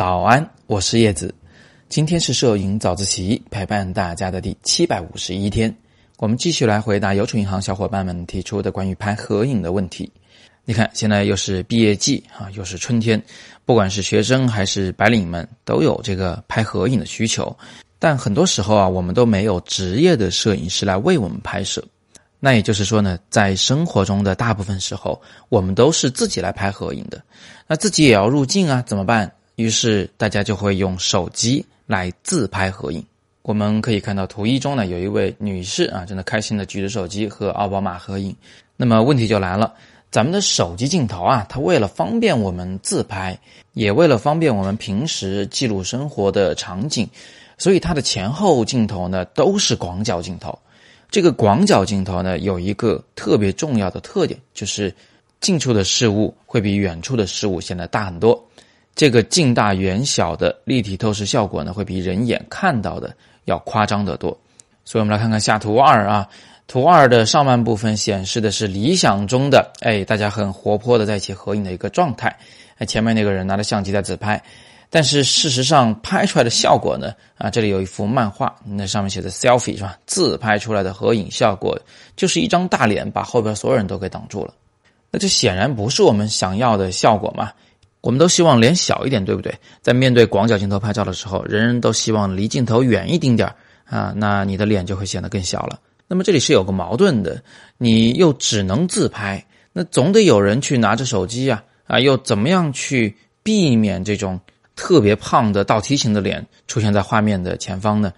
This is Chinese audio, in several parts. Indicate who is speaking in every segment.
Speaker 1: 早安，我是叶子。今天是摄影早自习陪伴大家的第七百五十一天，我们继续来回答邮储银行小伙伴们提出的关于拍合影的问题。你看，现在又是毕业季啊，又是春天，不管是学生还是白领们，都有这个拍合影的需求。但很多时候啊，我们都没有职业的摄影师来为我们拍摄。那也就是说呢，在生活中的大部分时候，我们都是自己来拍合影的。那自己也要入镜啊，怎么办？于是大家就会用手机来自拍合影。我们可以看到图一中呢，有一位女士啊，正在开心的举着手机和奥巴马合影。那么问题就来了，咱们的手机镜头啊，它为了方便我们自拍，也为了方便我们平时记录生活的场景，所以它的前后镜头呢都是广角镜头。这个广角镜头呢，有一个特别重要的特点，就是近处的事物会比远处的事物显得大很多。这个近大远小的立体透视效果呢，会比人眼看到的要夸张得多。所以，我们来看看下图二啊。图二的上半部分显示的是理想中的，哎，大家很活泼的在一起合影的一个状态。哎，前面那个人拿着相机在自拍，但是事实上拍出来的效果呢，啊，这里有一幅漫画，那上面写的 selfie 是吧？自拍出来的合影效果就是一张大脸把后边所有人都给挡住了。那这显然不是我们想要的效果嘛？我们都希望脸小一点，对不对？在面对广角镜头拍照的时候，人人都希望离镜头远一丁点啊，那你的脸就会显得更小了。那么这里是有个矛盾的，你又只能自拍，那总得有人去拿着手机啊啊，又怎么样去避免这种特别胖的倒梯形的脸出现在画面的前方呢？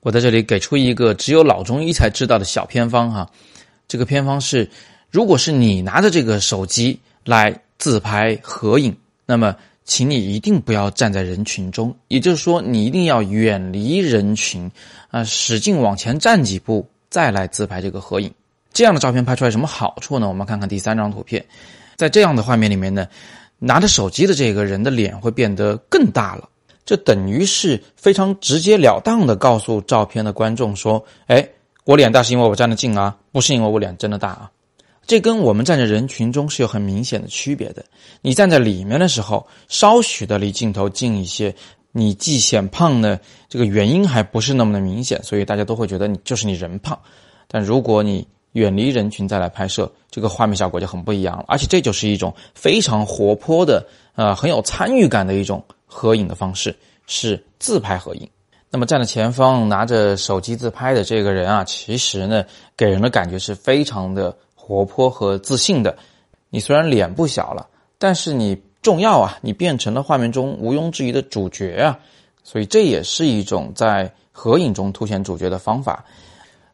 Speaker 1: 我在这里给出一个只有老中医才知道的小偏方哈，这个偏方是，如果是你拿着这个手机来自拍合影。那么，请你一定不要站在人群中，也就是说，你一定要远离人群，啊，使劲往前站几步，再来自拍这个合影。这样的照片拍出来什么好处呢？我们看看第三张图片，在这样的画面里面呢，拿着手机的这个人的脸会变得更大了，这等于是非常直截了当的告诉照片的观众说：“哎，我脸大是因为我站得近啊，不是因为我脸真的大啊。”这跟我们站在人群中是有很明显的区别的。你站在里面的时候，稍许的离镜头近一些，你既显胖呢，这个原因还不是那么的明显，所以大家都会觉得你就是你人胖。但如果你远离人群再来拍摄，这个画面效果就很不一样了。而且这就是一种非常活泼的，呃，很有参与感的一种合影的方式，是自拍合影。那么站在前方拿着手机自拍的这个人啊，其实呢，给人的感觉是非常的。活泼和自信的，你虽然脸不小了，但是你重要啊！你变成了画面中毋庸置疑的主角啊！所以这也是一种在合影中凸显主角的方法。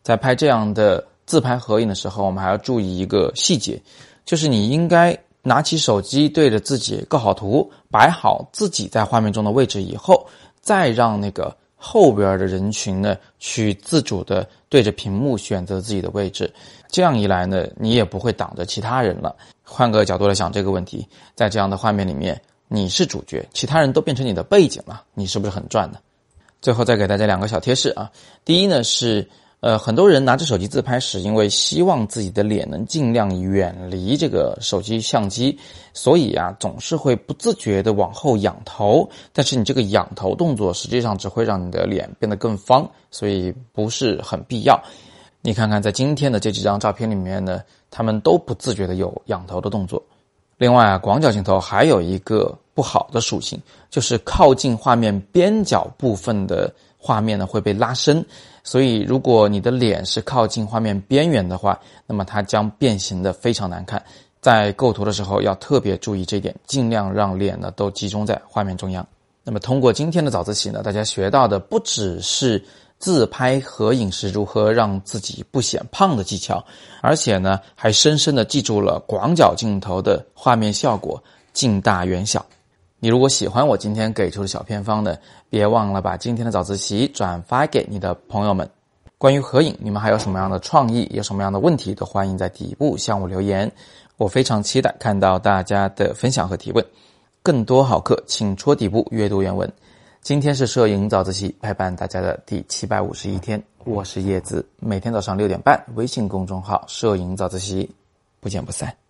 Speaker 1: 在拍这样的自拍合影的时候，我们还要注意一个细节，就是你应该拿起手机对着自己构好图，摆好自己在画面中的位置以后，再让那个。后边的人群呢，去自主的对着屏幕选择自己的位置，这样一来呢，你也不会挡着其他人了。换个角度来想这个问题，在这样的画面里面，你是主角，其他人都变成你的背景了，你是不是很赚呢？最后再给大家两个小贴士啊，第一呢是。呃，很多人拿着手机自拍，是因为希望自己的脸能尽量远离这个手机相机，所以啊，总是会不自觉的往后仰头。但是你这个仰头动作，实际上只会让你的脸变得更方，所以不是很必要。你看看，在今天的这几张照片里面呢，他们都不自觉的有仰头的动作。另外啊，广角镜头还有一个不好的属性，就是靠近画面边角部分的画面呢会被拉伸。所以，如果你的脸是靠近画面边缘的话，那么它将变形的非常难看。在构图的时候要特别注意这一点，尽量让脸呢都集中在画面中央。那么，通过今天的早自习呢，大家学到的不只是自拍合影时如何让自己不显胖的技巧，而且呢，还深深的记住了广角镜头的画面效果，近大远小。你如果喜欢我今天给出的小偏方呢，别忘了把今天的早自习转发给你的朋友们。关于合影，你们还有什么样的创意，有什么样的问题，都欢迎在底部向我留言。我非常期待看到大家的分享和提问。更多好课，请戳底部阅读原文。今天是摄影早自习陪伴大家的第七百五十一天，我是叶子，每天早上六点半，微信公众号“摄影早自习”，不见不散。